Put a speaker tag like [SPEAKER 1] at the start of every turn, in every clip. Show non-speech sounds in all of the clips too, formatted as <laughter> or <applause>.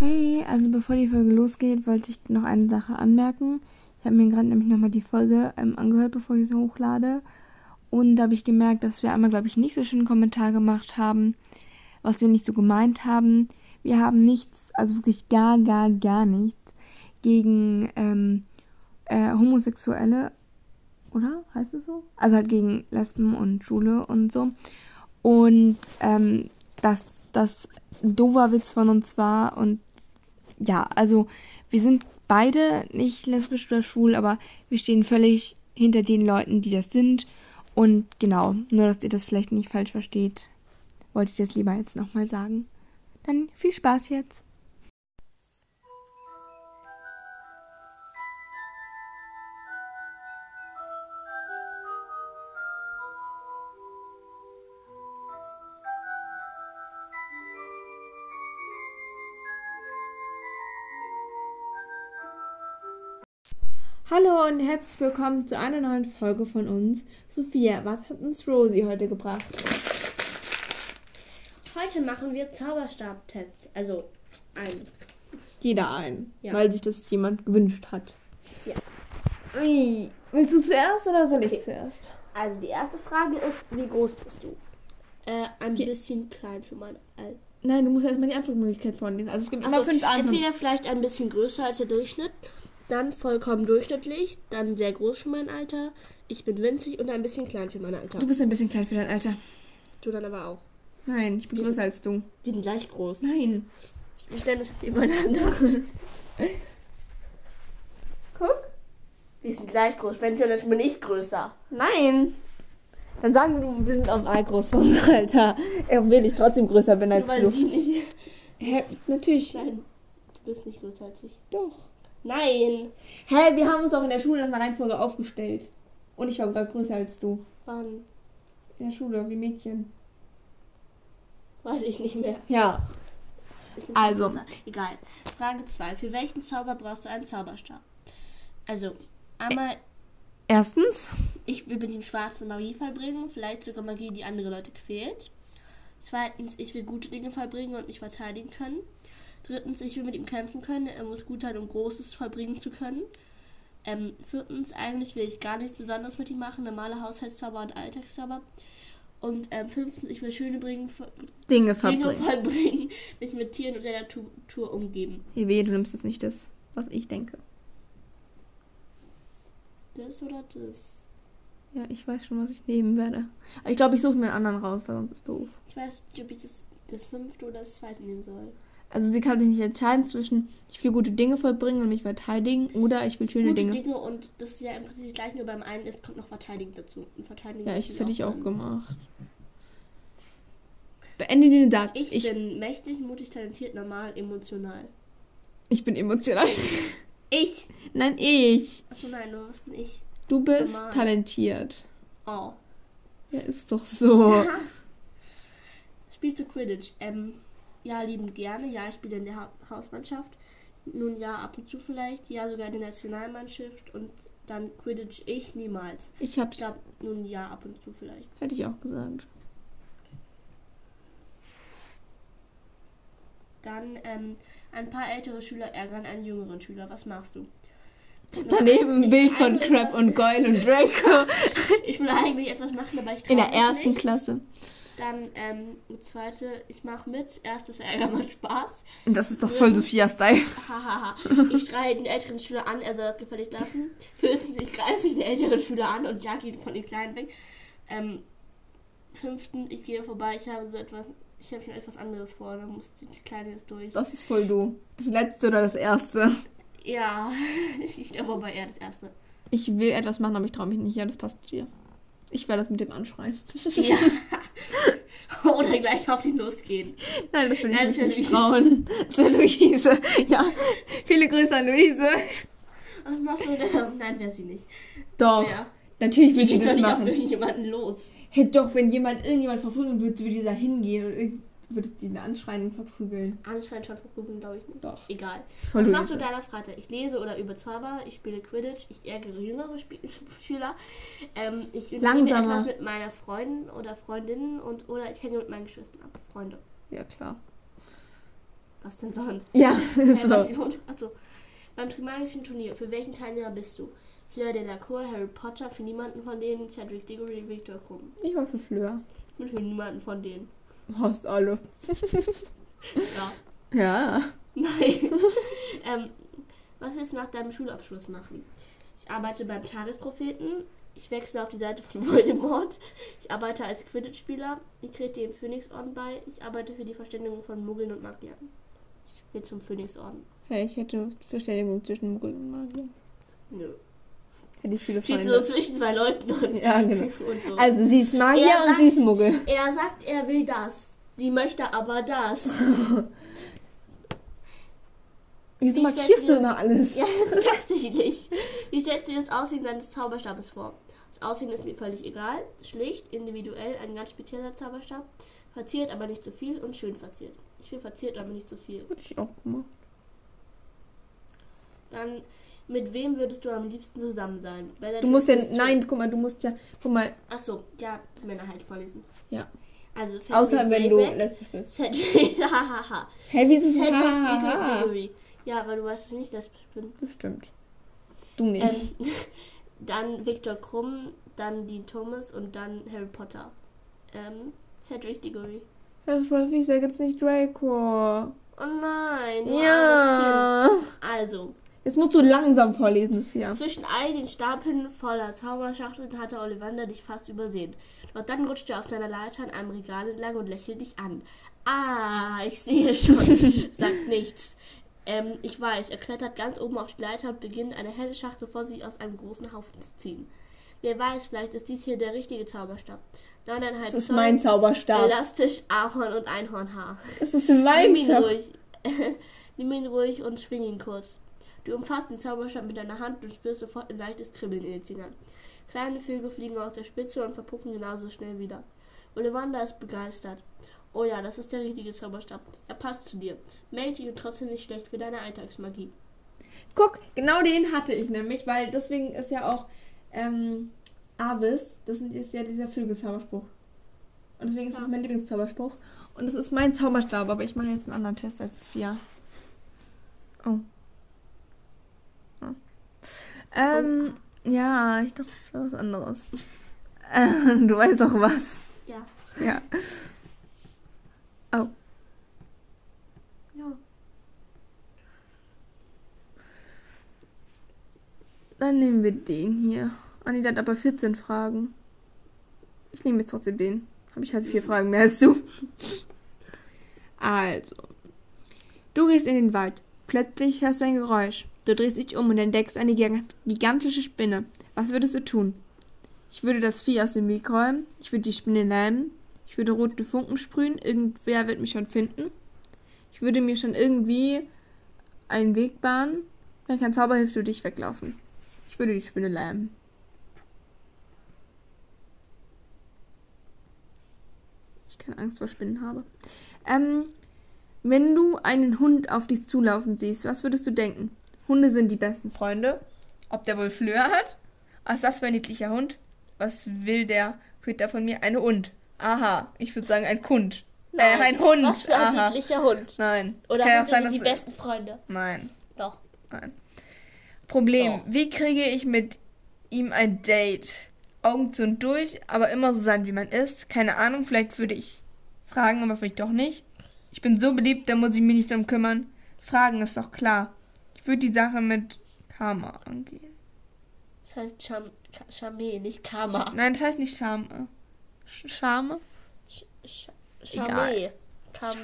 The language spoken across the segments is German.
[SPEAKER 1] Hey, also bevor die Folge losgeht, wollte ich noch eine Sache anmerken. Ich habe mir gerade nämlich nochmal die Folge ähm, angehört, bevor ich sie hochlade. Und da habe ich gemerkt, dass wir einmal, glaube ich, nicht so schön einen Kommentar gemacht haben, was wir nicht so gemeint haben. Wir haben nichts, also wirklich gar, gar, gar nichts gegen ähm, äh, Homosexuelle, oder? Heißt es so? Also halt gegen Lesben und Schule und so. Und ähm, dass das doofer Witz von uns war und ja, also wir sind beide nicht lesbisch oder schwul, aber wir stehen völlig hinter den Leuten, die das sind. Und genau, nur dass ihr das vielleicht nicht falsch versteht, wollte ich das lieber jetzt nochmal sagen. Dann viel Spaß jetzt. Hallo und herzlich willkommen zu einer neuen Folge von uns. Sophia, was hat uns Rosie heute gebracht?
[SPEAKER 2] Heute machen wir Zauberstabtests. Also ein.
[SPEAKER 1] Jeder ein,
[SPEAKER 2] Ja.
[SPEAKER 1] weil sich das jemand gewünscht hat.
[SPEAKER 2] Ja.
[SPEAKER 1] Ui, willst du zuerst oder soll ich
[SPEAKER 2] Okay.
[SPEAKER 1] zuerst?
[SPEAKER 2] Also die erste Frage ist, wie groß bist du? Äh, ein
[SPEAKER 1] Die-
[SPEAKER 2] bisschen klein für mein Alter.
[SPEAKER 1] Nein, du musst erstmal die Antwortmöglichkeit vorlesen. Also es gibt immer
[SPEAKER 2] Also
[SPEAKER 1] fünf Antworten.
[SPEAKER 2] entweder vielleicht ein bisschen größer als der Durchschnitt, dann vollkommen durchschnittlich, dann sehr groß für mein Alter. Ich bin winzig und ein bisschen klein für mein Alter.
[SPEAKER 1] Du bist ein bisschen klein für dein Alter.
[SPEAKER 2] Du dann aber auch.
[SPEAKER 1] Nein, ich bin
[SPEAKER 2] Ja.
[SPEAKER 1] größer als du.
[SPEAKER 2] Wir sind gleich groß.
[SPEAKER 1] Nein.
[SPEAKER 2] Wir stellen uns nebeneinander. <laughs> Guck. Wir sind gleich groß. Wenn schon, bin ich größer.
[SPEAKER 1] Nein. Dann sagen wir, wir sind auch mal groß für unser Alter. Er will ich trotzdem größer bin als
[SPEAKER 2] Nur weil
[SPEAKER 1] du.
[SPEAKER 2] sie nicht.
[SPEAKER 1] Hä, natürlich.
[SPEAKER 2] Nein, du bist nicht größer als ich.
[SPEAKER 1] Doch.
[SPEAKER 2] Nein.
[SPEAKER 1] Hä, wir haben uns auch in der Schule nach einer Reihenfolge aufgestellt. Und ich war gerade größer als du.
[SPEAKER 2] Wann?
[SPEAKER 1] In der Schule, wie Mädchen.
[SPEAKER 2] Weiß ich nicht mehr.
[SPEAKER 1] Ja. Also.
[SPEAKER 2] größer. Egal. Frage 2. Für welchen Zauber brauchst du einen Zauberstab? Also, einmal,
[SPEAKER 1] Erstens.
[SPEAKER 2] ich will mit dem schwarzen Magie vollbringen, vielleicht sogar Magie, die andere Leute quält. Zweitens, ich will gute Dinge vollbringen und mich verteidigen können. Drittens, ich will mit ihm kämpfen können. Er muss gut sein, um Großes vollbringen zu können. Ähm, viertens, eigentlich will ich gar nichts Besonderes mit ihm machen. Normale Haushaltszauber und Alltagszauber. Und ähm, fünftens, ich will schöne bringen,
[SPEAKER 1] Dinge
[SPEAKER 2] Dinge
[SPEAKER 1] verbringen.
[SPEAKER 2] vollbringen, <laughs> mich mit Tieren und der Natur umgeben.
[SPEAKER 1] Hey, weh, du nimmst jetzt nicht das, was ich denke.
[SPEAKER 2] Das oder das?
[SPEAKER 1] Ja, ich weiß schon, was ich nehmen werde. Ich glaube, ich suche mir einen anderen raus, weil sonst ist doof.
[SPEAKER 2] Ich weiß nicht, ob ich das, das fünfte oder das zweite nehmen soll.
[SPEAKER 1] Also sie kann sich nicht entscheiden zwischen ich will gute Dinge vollbringen und mich verteidigen oder ich will schöne
[SPEAKER 2] Gute
[SPEAKER 1] Dinge.
[SPEAKER 2] Dinge. und das ist ja im Prinzip gleich, nur beim einen ist, kommt noch Verteidigen dazu. Und Verteidigen
[SPEAKER 1] Ja, ich, das hätte ich auch gemacht. Beende den Satz.
[SPEAKER 2] Ich,
[SPEAKER 1] Ich,
[SPEAKER 2] bin mächtig, mutig, talentiert, normal, emotional.
[SPEAKER 1] ich bin emotional.
[SPEAKER 2] Ich! <laughs>
[SPEAKER 1] Nein, ich.
[SPEAKER 2] Achso, nein, nur was bin ich?
[SPEAKER 1] Du bist
[SPEAKER 2] Normal.
[SPEAKER 1] talentiert.
[SPEAKER 2] Oh.
[SPEAKER 1] Ja, ist doch so. <laughs>
[SPEAKER 2] Spielst du Quidditch? Ähm, ja, liebend gerne. Ja, ich spiele in der ha Hausmannschaft. Nun ja, ab und zu vielleicht. Ja, sogar in der Nationalmannschaft. Und dann Quidditch ich niemals.
[SPEAKER 1] Ich hab's.
[SPEAKER 2] Ich nun ja, ab und zu vielleicht.
[SPEAKER 1] Hätte ich auch gesagt.
[SPEAKER 2] Dann ähm, ein paar ältere Schüler ärgern einen jüngeren Schüler. Was machst du?
[SPEAKER 1] Daneben ein Bild von Crab und Goyle und Draco. <laughs>
[SPEAKER 2] Ich will eigentlich etwas machen, aber ich
[SPEAKER 1] In der ersten
[SPEAKER 2] nicht.
[SPEAKER 1] Klasse.
[SPEAKER 2] Dann ähm, zweite, ich mache mit. Erstes Ärger macht Spaß.
[SPEAKER 1] Und das ist doch voll Sophia-Style.
[SPEAKER 2] Hahaha. ich schreie den älteren Schüler an, er soll das gefällig lassen. Viertens, ich greife den älteren Schüler an und jag ihn von den Kleinen weg. Ähm, fünften, ich gehe vorbei, ich habe so etwas, ich habe schon etwas anderes vor, dann muss die Kleine jetzt durch.
[SPEAKER 1] Das ist voll du. Das letzte oder das erste?
[SPEAKER 2] Ja, <laughs> ich glaube aber eher das erste.
[SPEAKER 1] Ich will etwas machen, aber ich traue mich nicht. Ja, das passt dir. Ich werde das mit dem anschreien.
[SPEAKER 2] Ja. <laughs> <laughs> Oder gleich auf ihn losgehen.
[SPEAKER 1] Nein, das will ich
[SPEAKER 2] Nein,
[SPEAKER 1] mich
[SPEAKER 2] das
[SPEAKER 1] nicht
[SPEAKER 2] Luise.
[SPEAKER 1] trauen. Das wäre Luise. Ja. Viele Grüße an Luise.
[SPEAKER 2] Was machst du denn? Nein, wäre sie nicht.
[SPEAKER 1] Doch.
[SPEAKER 2] Ja.
[SPEAKER 1] Natürlich
[SPEAKER 2] Die
[SPEAKER 1] will sie
[SPEAKER 2] geht doch
[SPEAKER 1] das
[SPEAKER 2] nicht auf
[SPEAKER 1] machen.
[SPEAKER 2] irgendjemanden los.
[SPEAKER 1] Hey, doch, wenn jemand irgendjemand verprügeln würde, würde dieser hingehen und irgend- würde die anschreien und verprügeln.
[SPEAKER 2] Anscheinend schon verprügeln, glaube ich nicht.
[SPEAKER 1] Doch.
[SPEAKER 2] Egal. Was machst du deiner Freizeit? Ich lese oder übe Zauber, ich spiele Quidditch, ich ärgere jüngere Sp <laughs> Schüler, ähm, ich unternehme etwas mit meiner Freundin oder Freundinnen und oder ich hänge mit meinen Geschwistern ab. Freunde.
[SPEAKER 1] Ja, klar.
[SPEAKER 2] Was denn sonst?
[SPEAKER 1] Ja, <laughs>
[SPEAKER 2] Hä,
[SPEAKER 1] so.
[SPEAKER 2] Achso. Beim Trimagischen Turnier, für welchen Teilnehmer bist du? Fleur Delacour, Harry Potter, für niemanden von denen, Cedric Diggory, Victor Krumm.
[SPEAKER 1] Ich war für Fleur.
[SPEAKER 2] Und für niemanden von denen.
[SPEAKER 1] Hast alle.
[SPEAKER 2] Ja. <laughs>
[SPEAKER 1] Ja.
[SPEAKER 2] Nein. <laughs> ähm, was willst du nach deinem Schulabschluss machen? Ich arbeite beim Tagespropheten. Ich wechsle auf die Seite von <laughs> Voldemort. Ich arbeite als Quidditch-Spieler. Ich trete dem Phönixorden bei. Ich arbeite für die Verständigung von Muggeln und Magiern. Ich will zum Phönixorden.
[SPEAKER 1] Hey, ich hätte Verständigung zwischen Muggel und Magier.
[SPEAKER 2] Nö.
[SPEAKER 1] Hätte ich viele
[SPEAKER 2] Steht so zwischen zwei Leuten und,
[SPEAKER 1] Ja, genau. <laughs>
[SPEAKER 2] und so.
[SPEAKER 1] Also, sie ist Magier
[SPEAKER 2] Er
[SPEAKER 1] und
[SPEAKER 2] sagt-
[SPEAKER 1] sie ist Muggel.
[SPEAKER 2] er sagt, er will das. Sie möchte aber das. <laughs>
[SPEAKER 1] Wieso
[SPEAKER 2] Wie
[SPEAKER 1] markierst du immer alles?
[SPEAKER 2] Ja, <laughs> das merkt sich nicht. Wie stellst du dir das Aussehen deines Zauberstabes vor? Das Aussehen ist mir völlig egal. Schlicht, individuell, ein ganz spezieller Zauberstab. Verziert, aber nicht zu viel und schön verziert. Ich will verziert, aber nicht zu viel.
[SPEAKER 1] Hätte ich auch gemacht.
[SPEAKER 2] Dann, mit wem würdest du am liebsten zusammen sein?
[SPEAKER 1] Du musst ja, nein, guck mal, du musst ja, guck mal,
[SPEAKER 2] Achso, ja, Männer halt vorlesen.
[SPEAKER 1] Ja.
[SPEAKER 2] Also,
[SPEAKER 1] außer wenn du
[SPEAKER 2] Greyback,
[SPEAKER 1] lesbisch bist.
[SPEAKER 2] Cedric, <laughs> hahaha.
[SPEAKER 1] Hä, wieso ist.
[SPEAKER 2] Diggory. Ja, weil du weißt, dass ich nicht lesbisch bin.
[SPEAKER 1] Das stimmt. Du nicht.
[SPEAKER 2] Ähm, <laughs> dann Victor Krumm, dann Dean Thomas und dann Harry Potter. Ähm, Cedric Diggory.
[SPEAKER 1] das war fies, da gibt's nicht Draco.
[SPEAKER 2] Oh nein,
[SPEAKER 1] Ja.
[SPEAKER 2] Also,
[SPEAKER 1] Jetzt musst du langsam vorlesen, Sophia.
[SPEAKER 2] zwischen all den Stapeln voller Zauberschachteln hatte Ollivander dich fast übersehen. Doch dann rutschte er auf seiner Leiter an einem Regal entlang und lächelte dich an. Ah, ich sehe schon. <laughs> Sagt nichts. Ähm, ich weiß, er klettert ganz oben auf die Leiter und beginnt eine helle Schachtel vor sich aus einem großen Haufen zu ziehen. Wer weiß, vielleicht ist dies hier der richtige Zauberstab. Neuneinhalb
[SPEAKER 1] Das ist
[SPEAKER 2] Zoll,
[SPEAKER 1] mein Zauberstab.
[SPEAKER 2] Elastisch, Ahorn und Einhornhaar.
[SPEAKER 1] Das ist mein
[SPEAKER 2] Nimm ihn
[SPEAKER 1] Zauberstab.
[SPEAKER 2] ruhig. <laughs> Nimm ihn ruhig und schwing ihn kurz. Du umfasst den Zauberstab mit deiner Hand und spürst sofort ein leichtes Kribbeln in den Fingern. Kleine Vögel fliegen aus der Spitze und verpuffen genauso schnell wieder. Ollivander ist begeistert. Oh ja, das ist der richtige Zauberstab. Er passt zu dir. Mächtig und trotzdem nicht schlecht für deine Alltagsmagie.
[SPEAKER 1] Guck, genau den hatte ich nämlich, weil deswegen ist ja auch ähm, Avis, das ist ja dieser Flügelzauberspruch. Und deswegen ist
[SPEAKER 2] Ja.
[SPEAKER 1] das mein Lieblingszauberspruch. Und das ist mein Zauberstab, aber ich mache jetzt einen anderen Test als Sophia. Oh. Oh. Ähm, ja, ich dachte, das wäre was anderes. Äh, du weißt doch was.
[SPEAKER 2] Ja.
[SPEAKER 1] Ja. Oh.
[SPEAKER 2] Ja.
[SPEAKER 1] Dann nehmen wir den hier. Ah, nee, der hat aber 14 Fragen. Ich nehme jetzt trotzdem den. Habe ich halt vier Fragen mehr als du. <laughs> Also. Du gehst in den Wald. Plötzlich hörst du ein Geräusch. Du drehst dich um und entdeckst eine giga- gigantische Spinne. Was würdest du tun? Ich würde das Vieh aus dem Weg räumen. Ich würde die Spinne lähmen. Ich würde rote Funken sprühen. Irgendwer wird mich schon finden. Ich würde mir schon irgendwie einen Weg bahnen. Wenn kein Zauber hilft, würde ich weglaufen. Ich würde die Spinne lähmen. Ich keine Angst vor Spinnen habe. Ähm, wenn du einen Hund auf dich zulaufen siehst, was würdest du denken? Hunde sind die besten Freunde. Ob der wohl Flöhe hat? Was ist das für ein niedlicher Hund? Was will der Köter von mir? Eine Hund. Aha, ich würde sagen ein Kund. Äh, ein Hund.
[SPEAKER 2] Was für ein
[SPEAKER 1] Aha.
[SPEAKER 2] niedlicher Hund.
[SPEAKER 1] Nein.
[SPEAKER 2] Oder
[SPEAKER 1] Kann
[SPEAKER 2] Hunde
[SPEAKER 1] sein,
[SPEAKER 2] sind die besten Freunde.
[SPEAKER 1] Nein.
[SPEAKER 2] Doch.
[SPEAKER 1] Nein. Problem.
[SPEAKER 2] Doch.
[SPEAKER 1] Wie kriege ich mit ihm ein Date? Augen zu und durch, aber immer so sein, wie man ist. Keine Ahnung, vielleicht würde ich fragen, aber vielleicht doch nicht. Ich bin so beliebt, da muss ich mich nicht drum kümmern. Fragen ist doch klar. Ich würde die Sache mit Karma angehen.
[SPEAKER 2] Das heißt Cham Ka- Charme, nicht Karma.
[SPEAKER 1] Nein, das heißt nicht Charme. Charme?
[SPEAKER 2] Sch Sch
[SPEAKER 1] Egal.
[SPEAKER 2] Charme.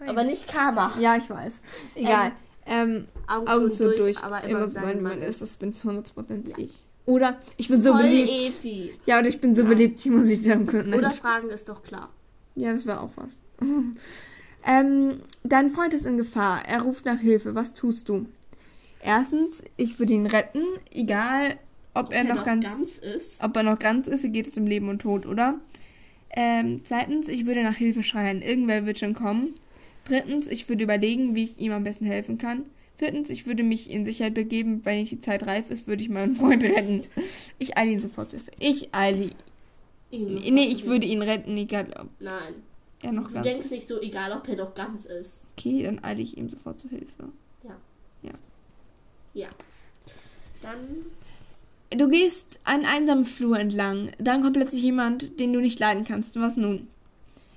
[SPEAKER 1] Nein.
[SPEAKER 2] Aber nicht Karma.
[SPEAKER 1] Ja, ich weiß. Egal. Ähm,
[SPEAKER 2] Augen,
[SPEAKER 1] Augen
[SPEAKER 2] zu
[SPEAKER 1] zu
[SPEAKER 2] und
[SPEAKER 1] durch,
[SPEAKER 2] aber
[SPEAKER 1] immer,
[SPEAKER 2] immer
[SPEAKER 1] so sein, wie man
[SPEAKER 2] ist.
[SPEAKER 1] Das bin 100% ich. Oder ich bin so
[SPEAKER 2] Voll
[SPEAKER 1] beliebt.
[SPEAKER 2] Epi.
[SPEAKER 1] Ja, oder ich bin so
[SPEAKER 2] Ja.
[SPEAKER 1] beliebt, ich muss mich darum kümmern.
[SPEAKER 2] Oder Fragen ist doch klar.
[SPEAKER 1] Ja, das wäre auch was. <laughs> ähm, dein Freund ist in Gefahr. Er ruft nach Hilfe. Was tust du? Erstens, ich würde ihn retten, egal ob er
[SPEAKER 2] Wenn
[SPEAKER 1] noch ganz,
[SPEAKER 2] ist.
[SPEAKER 1] ob er noch ganz ist, geht es um Leben und Tod, oder? Ähm, zweitens, ich würde nach Hilfe schreien. Irgendwer wird schon kommen. Drittens, ich würde überlegen, wie ich ihm am besten helfen kann. Viertens, ich würde mich in Sicherheit begeben. Wenn nicht die Zeit reif ist, würde ich meinen Freund <laughs> retten. Ich eile ihn sofort zur Hilfe. Ich eile Nee, ich würde ihn retten, egal ob
[SPEAKER 2] Nein.
[SPEAKER 1] Er noch
[SPEAKER 2] Du
[SPEAKER 1] ganz
[SPEAKER 2] denkst
[SPEAKER 1] ist.
[SPEAKER 2] nicht so, egal ob er doch ganz ist.
[SPEAKER 1] Okay, dann eile ich ihm sofort zur Hilfe.
[SPEAKER 2] Ja.
[SPEAKER 1] Ja.
[SPEAKER 2] Ja. Dann.
[SPEAKER 1] Du gehst einen einsamen Flur entlang. Dann kommt plötzlich jemand, den du nicht leiden kannst. Was nun?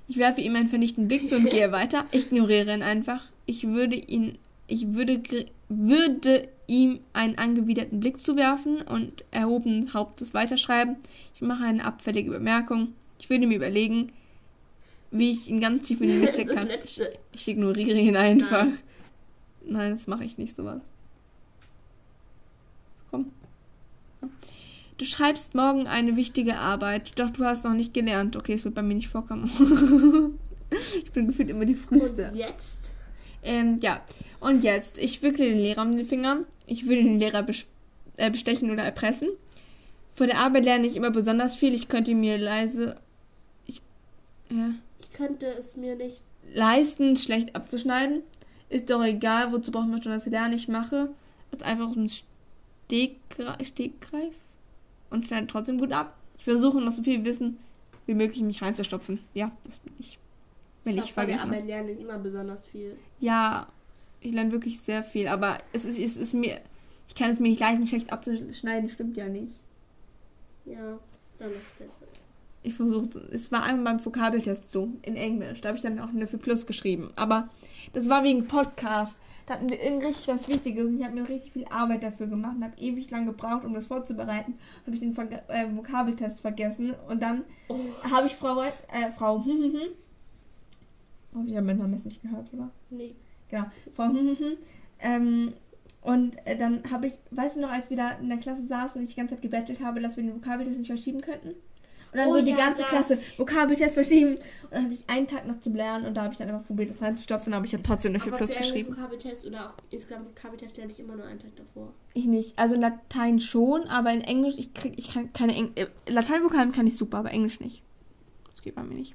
[SPEAKER 1] Ich werfe ihm einen vernichtenden Blick zu und <laughs> gehe weiter. Ich ignoriere ihn einfach. Ich würde ihn. Ich würde, würde ihm einen angewiderten Blick zuwerfen und erhobenen Hauptes weiterschreiben. Ich mache eine abfällige Bemerkung. Ich würde mir überlegen, wie ich ihn ganz tief in die Mitte <laughs> kann. Ich ignoriere ihn einfach.
[SPEAKER 2] Nein.
[SPEAKER 1] Nein, das mache ich nicht sowas. Komm. Du schreibst morgen eine wichtige Arbeit, doch du hast noch nicht gelernt. Okay, es wird bei mir nicht vorkommen. <laughs> ich bin gefühlt immer die früheste.
[SPEAKER 2] Und jetzt?
[SPEAKER 1] Ähm, ja. Und jetzt, ich wickle den Lehrer um den Finger. Ich würde den Lehrer äh, bestechen oder erpressen. Vor der Arbeit lerne ich immer besonders viel. Ich könnte mir leise. Ich. Ja.
[SPEAKER 2] Ich könnte es mir nicht.
[SPEAKER 1] leisten, schlecht abzuschneiden. Ist doch egal, wozu braucht man schon das lernen? Ich mache es einfach aus dem Stegre Stegreif und schneide trotzdem gut ab. Ich versuche noch so viel Wissen wie möglich mich reinzustopfen. Ja, das bin ich. Wenn ich,
[SPEAKER 2] glaub, vor der
[SPEAKER 1] vergessen
[SPEAKER 2] Arbeit lerne ich immer besonders viel.
[SPEAKER 1] Ja, ich lerne wirklich sehr viel, aber es ist, es ist mir. Ich kann es mir nicht leisten, schlecht abzuschneiden, stimmt ja nicht.
[SPEAKER 2] Ja. Dann noch das.
[SPEAKER 1] Ich versuche, es war einmal beim Vokabeltest so, in Englisch. Da habe ich dann auch eine für Plus geschrieben. Aber das war wegen Podcast. Da hatten wir richtig was Wichtiges und ich habe mir richtig viel Arbeit dafür gemacht und habe ewig lang gebraucht, um das vorzubereiten. Habe ich den Verge äh, Vokabeltest vergessen und dann
[SPEAKER 2] Oh.
[SPEAKER 1] habe ich Frau, äh, Frau, oh, ich habe meinen Namen jetzt nicht gehört, oder?
[SPEAKER 2] Nee.
[SPEAKER 1] Genau, Frau, ähm, und äh, dann habe ich, weißt du noch, als wir da in der Klasse saßen und ich die ganze Zeit gebettelt habe, dass wir den Vokabeltest nicht verschieben könnten? Und dann
[SPEAKER 2] Oh
[SPEAKER 1] so die
[SPEAKER 2] ja,
[SPEAKER 1] ganze
[SPEAKER 2] da.
[SPEAKER 1] Klasse Vokabeltest verschieben. Und dann hatte ich einen Tag noch zu lernen und da habe ich dann einfach probiert, das reinzustopfen, aber ich habe trotzdem eine 4
[SPEAKER 2] Aber
[SPEAKER 1] Plus geschrieben.
[SPEAKER 2] Vokabeltest oder auch insgesamt Vokabeltest lerne ich immer nur einen Tag davor.
[SPEAKER 1] Ich nicht. Also Latein schon, aber in Englisch, ich krieg, ich kann keine Eng äh, Lateinvokabeln kann ich super, aber Englisch nicht. Das geht bei mir nicht.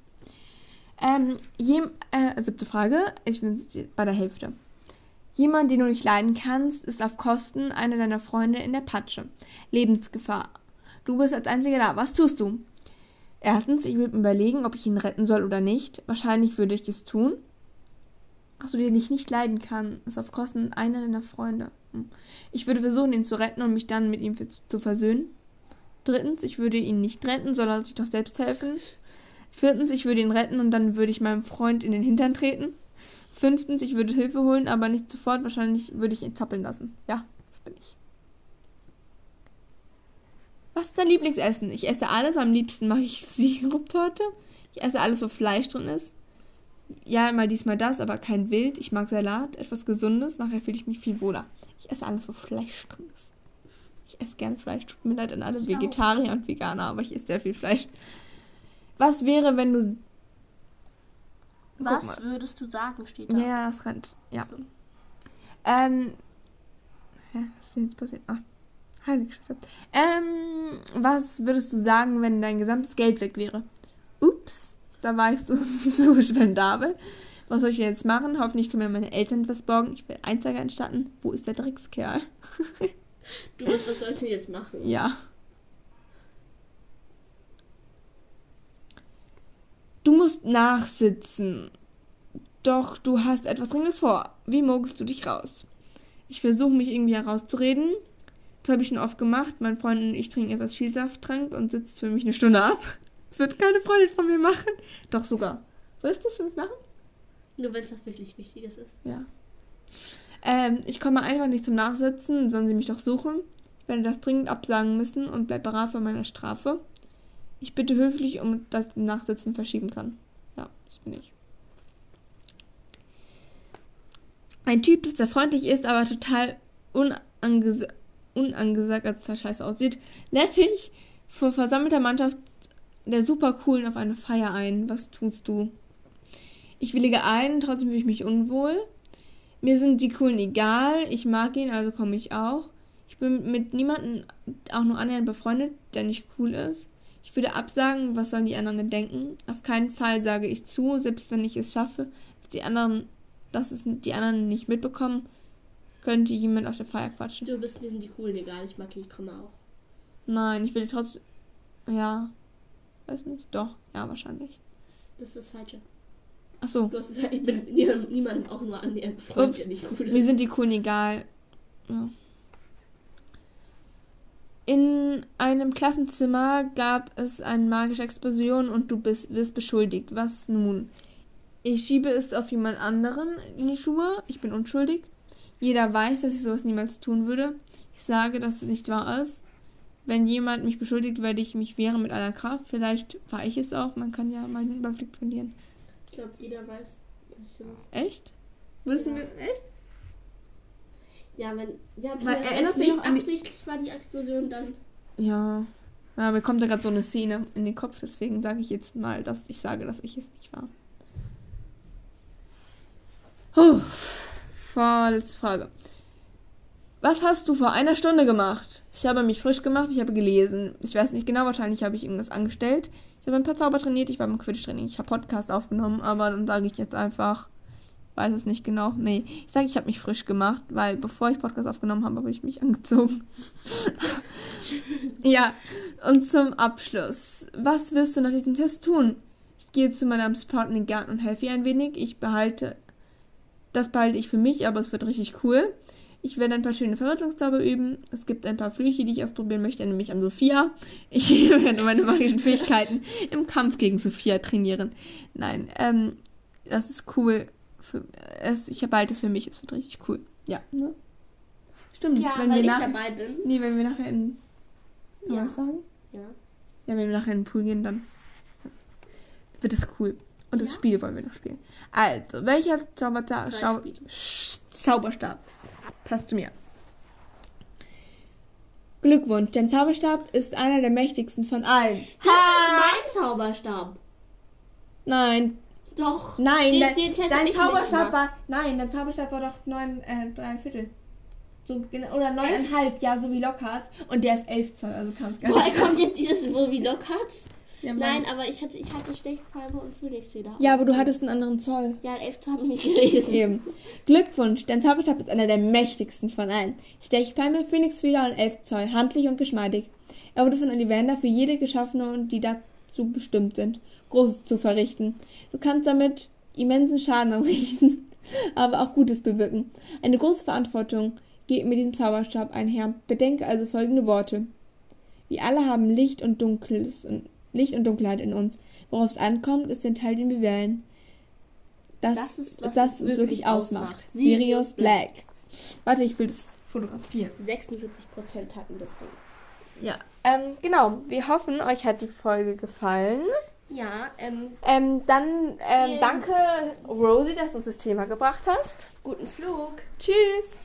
[SPEAKER 1] Ähm, jem, äh, siebte Frage. Ich bin bei der Hälfte. Jemand, den du nicht leiden kannst, ist auf Kosten einer deiner Freunde in der Patsche. Lebensgefahr. Du bist als einziger da. Was tust du? Erstens, ich würde überlegen, ob ich ihn retten soll oder nicht. Wahrscheinlich würde ich es tun. Achso, den ich nicht leiden kann, ist auf Kosten einer deiner Freunde. Hm. Ich würde versuchen, ihn zu retten und mich dann mit ihm zu versöhnen. Drittens, ich würde ihn nicht retten, soll er sich doch selbst helfen. Viertens, ich würde ihn retten und dann würde ich meinem Freund in den Hintern treten. Fünftens, ich würde Hilfe holen, aber nicht sofort. Wahrscheinlich würde ich ihn zappeln lassen. Ja, das bin ich. Was ist dein Lieblingsessen? Ich esse alles. Am liebsten mache ich <laughs> Siruptorte. Ich esse alles, wo Fleisch drin ist. Ja, mal dies, mal das, aber kein Wild. Ich mag Salat, etwas Gesundes. Nachher fühle ich mich viel wohler. Ich esse alles, wo Fleisch drin ist. Ich esse gerne Fleisch. Tut mir leid an alle
[SPEAKER 2] Ich auch.
[SPEAKER 1] Vegetarier und Veganer, aber ich esse sehr viel Fleisch. Was wäre, wenn du. Guck
[SPEAKER 2] Was
[SPEAKER 1] mal.
[SPEAKER 2] würdest du sagen, steht da.
[SPEAKER 1] Ja, ja, das rennt. Ja.
[SPEAKER 2] So.
[SPEAKER 1] Ähm. Hä, was ist denn jetzt passiert? Ah, Scheiße. Ähm, was würdest du sagen, wenn dein gesamtes Geld weg wäre? Ups, da war ich <laughs> so, so spendabel. Was soll ich denn jetzt machen? Hoffentlich können mir meine Eltern etwas borgen. Ich will Einzeiger entstatten. Wo ist der Dreckskerl?
[SPEAKER 2] Du, was sollst du jetzt machen?
[SPEAKER 1] Ja. Du musst nachsitzen. Doch du hast etwas Dringendes vor. Wie mogelst du dich raus? Ich versuche mich irgendwie herauszureden. Das habe ich schon oft gemacht. Mein Freund und ich trinken etwas Vielsafttrank und sitzt für mich eine Stunde ab. Das wird keine Freundin von mir machen. Doch sogar. Willst du das für mich machen?
[SPEAKER 2] Nur wenn es was wirklich Wichtiges ist.
[SPEAKER 1] Ja. Ähm, ich komme einfach nicht zum Nachsitzen, sollen sie mich doch suchen. Ich werde das dringend absagen müssen und bleib bereit für meiner Strafe. Ich bitte höflich, um das Nachsitzen verschieben kann. Ja, das bin ich. Ein Typ, der sehr freundlich ist, aber total unangesa unangesagt, total scheiße aussieht, lädt dich vor versammelter Mannschaft der Supercoolen auf eine Feier ein. Was tust du? Ich willige ein, trotzdem fühle ich mich unwohl. Mir sind die Coolen egal, ich mag ihn, also komme ich auch. Ich bin mit niemandem auch nur annähernd befreundet, der nicht cool ist. Ich würde absagen, was sollen die anderen denken? Auf keinen Fall sage ich zu, selbst wenn ich es schaffe, dass die anderen, dass es die anderen nicht mitbekommen, könnte jemand auf der Feier quatschen.
[SPEAKER 2] Du bist, mir sind die coolen egal. Ich mag ihn, ich komme auch.
[SPEAKER 1] Nein, ich will trotzdem. Ja. Weiß nicht. Doch, ja, wahrscheinlich.
[SPEAKER 2] Das ist das Falsche.
[SPEAKER 1] Ach so.
[SPEAKER 2] Du hast, ich bin niemandem, auch nur annähernd Freund,
[SPEAKER 1] Ups.
[SPEAKER 2] der nicht cool ist.
[SPEAKER 1] Mir sind die coolen egal. Ja. In einem Klassenzimmer gab es eine magische Explosion und du bist, wirst beschuldigt. Was nun? Ich schiebe es auf jemand anderen in die Schuhe. Ich bin unschuldig. Jeder weiß, dass ich sowas niemals tun würde. Ich sage, dass es nicht wahr ist. Wenn jemand mich beschuldigt, werde ich mich wehren mit aller Kraft. Vielleicht war ich es auch. Man kann ja mal den Überblick verlieren.
[SPEAKER 2] Ich glaube, jeder weiß, dass ich sowas.
[SPEAKER 1] Echt? Würdest
[SPEAKER 2] Ja.
[SPEAKER 1] du mir. Echt?
[SPEAKER 2] Ja, wenn. Ja,
[SPEAKER 1] Weil,
[SPEAKER 2] wenn
[SPEAKER 1] erinnerst du dich noch an die-
[SPEAKER 2] absichtlich war, die Explosion, dann.
[SPEAKER 1] Ja. Ja, mir kommt da gerade so eine Szene in den Kopf, deswegen sage ich jetzt mal, dass ich sage, dass ich es nicht war. Puh. Vorletzte Frage. Was hast du vor einer Stunde gemacht? Ich habe mich frisch gemacht, ich habe gelesen. Ich weiß nicht genau, wahrscheinlich habe ich irgendwas angestellt. Ich habe ein paar Zauber trainiert, ich war beim Quidditch-Training, ich habe Podcast aufgenommen, aber dann sage ich jetzt einfach, weiß es nicht genau. Nee, ich sage, ich habe mich frisch gemacht, weil bevor ich Podcast aufgenommen habe, habe ich mich <laughs> angezogen. ja, und zum Abschluss. Was wirst du nach diesem Test tun? Ich gehe zu Madame Sprout in den Garten und helfe ihr ein wenig. Ich behalte, das behalte ich für mich, aber es wird richtig cool. Ich werde ein paar schöne Verwirrungszauber üben. Es gibt ein paar Flüche, die ich ausprobieren möchte, nämlich an Sophia. Ich <laughs> werde meine magischen Fähigkeiten im Kampf gegen Sophia trainieren. Nein, ähm, das ist cool. Für, es, ich behalte es für mich, es wird richtig cool. Ja, ne? Stimmt,
[SPEAKER 2] Ja,
[SPEAKER 1] wenn
[SPEAKER 2] weil
[SPEAKER 1] wir
[SPEAKER 2] ich
[SPEAKER 1] nach,
[SPEAKER 2] dabei bin.
[SPEAKER 1] Nee, wenn wir nachher in. Kann man
[SPEAKER 2] Ja.
[SPEAKER 1] das sagen?
[SPEAKER 2] Ja.
[SPEAKER 1] Ja, wenn wir nachher in den Pool gehen, dann wird es cool. Und das
[SPEAKER 2] Ja.
[SPEAKER 1] Spiel wollen wir noch spielen. Also, welcher
[SPEAKER 2] Spiele.
[SPEAKER 1] Sch- Zauberstab passt zu mir? Glückwunsch, dein Zauberstab ist einer der mächtigsten von allen.
[SPEAKER 2] Das ist mein Zauberstab.
[SPEAKER 1] Nein,
[SPEAKER 2] Doch.
[SPEAKER 1] nein,
[SPEAKER 2] Den-
[SPEAKER 1] dein,
[SPEAKER 2] den
[SPEAKER 1] dein Zauberstab war. Nein, dein Zauberstab war doch neun, äh, drei Viertel. So, oder neuneinhalb, ja, so wie Lockhart. Und der ist elf Zoll, also kannst gar
[SPEAKER 2] Woher
[SPEAKER 1] nicht.
[SPEAKER 2] kommt jetzt dieses Wo wie Lockhart?
[SPEAKER 1] Ja,
[SPEAKER 2] Nein, aber ich hatte, ich hatte Stechpalme und Phoenix wieder.
[SPEAKER 1] ja, aber du hattest einen anderen Zoll.
[SPEAKER 2] Ja, elf habe ich nicht gelesen.
[SPEAKER 1] Eben. Glückwunsch, dein Zauberstab ist einer der mächtigsten von allen. Stechpalme, Phönixfeder und elf Zoll, handlich und geschmeidig. Er wurde von Ollivander für jede Geschaffene und die dazu bestimmt sind, Großes zu verrichten. Du kannst damit immensen Schaden anrichten, <laughs> aber auch Gutes bewirken. Eine große Verantwortung geht mit diesem Zauberstab einher. Bedenke also folgende Worte. Wir alle haben Licht und Dunkles und Licht und Dunkelheit in uns. Worauf es ankommt, ist den Teil, den wir wählen. Das,
[SPEAKER 2] Das ist,
[SPEAKER 1] das,
[SPEAKER 2] was
[SPEAKER 1] uns wirklich ausmacht.
[SPEAKER 2] Sirius
[SPEAKER 1] Sirius Black. Warte, ich will das fotografieren.
[SPEAKER 2] 46% hatten das Ding.
[SPEAKER 1] Ja. Ähm, genau. Wir hoffen, euch hat die Folge gefallen.
[SPEAKER 2] Ja, ähm,
[SPEAKER 1] Ähm, dann ähm, danke, Rosie, dass du uns das Thema gebracht hast.
[SPEAKER 2] guten Flug.
[SPEAKER 1] Tschüss.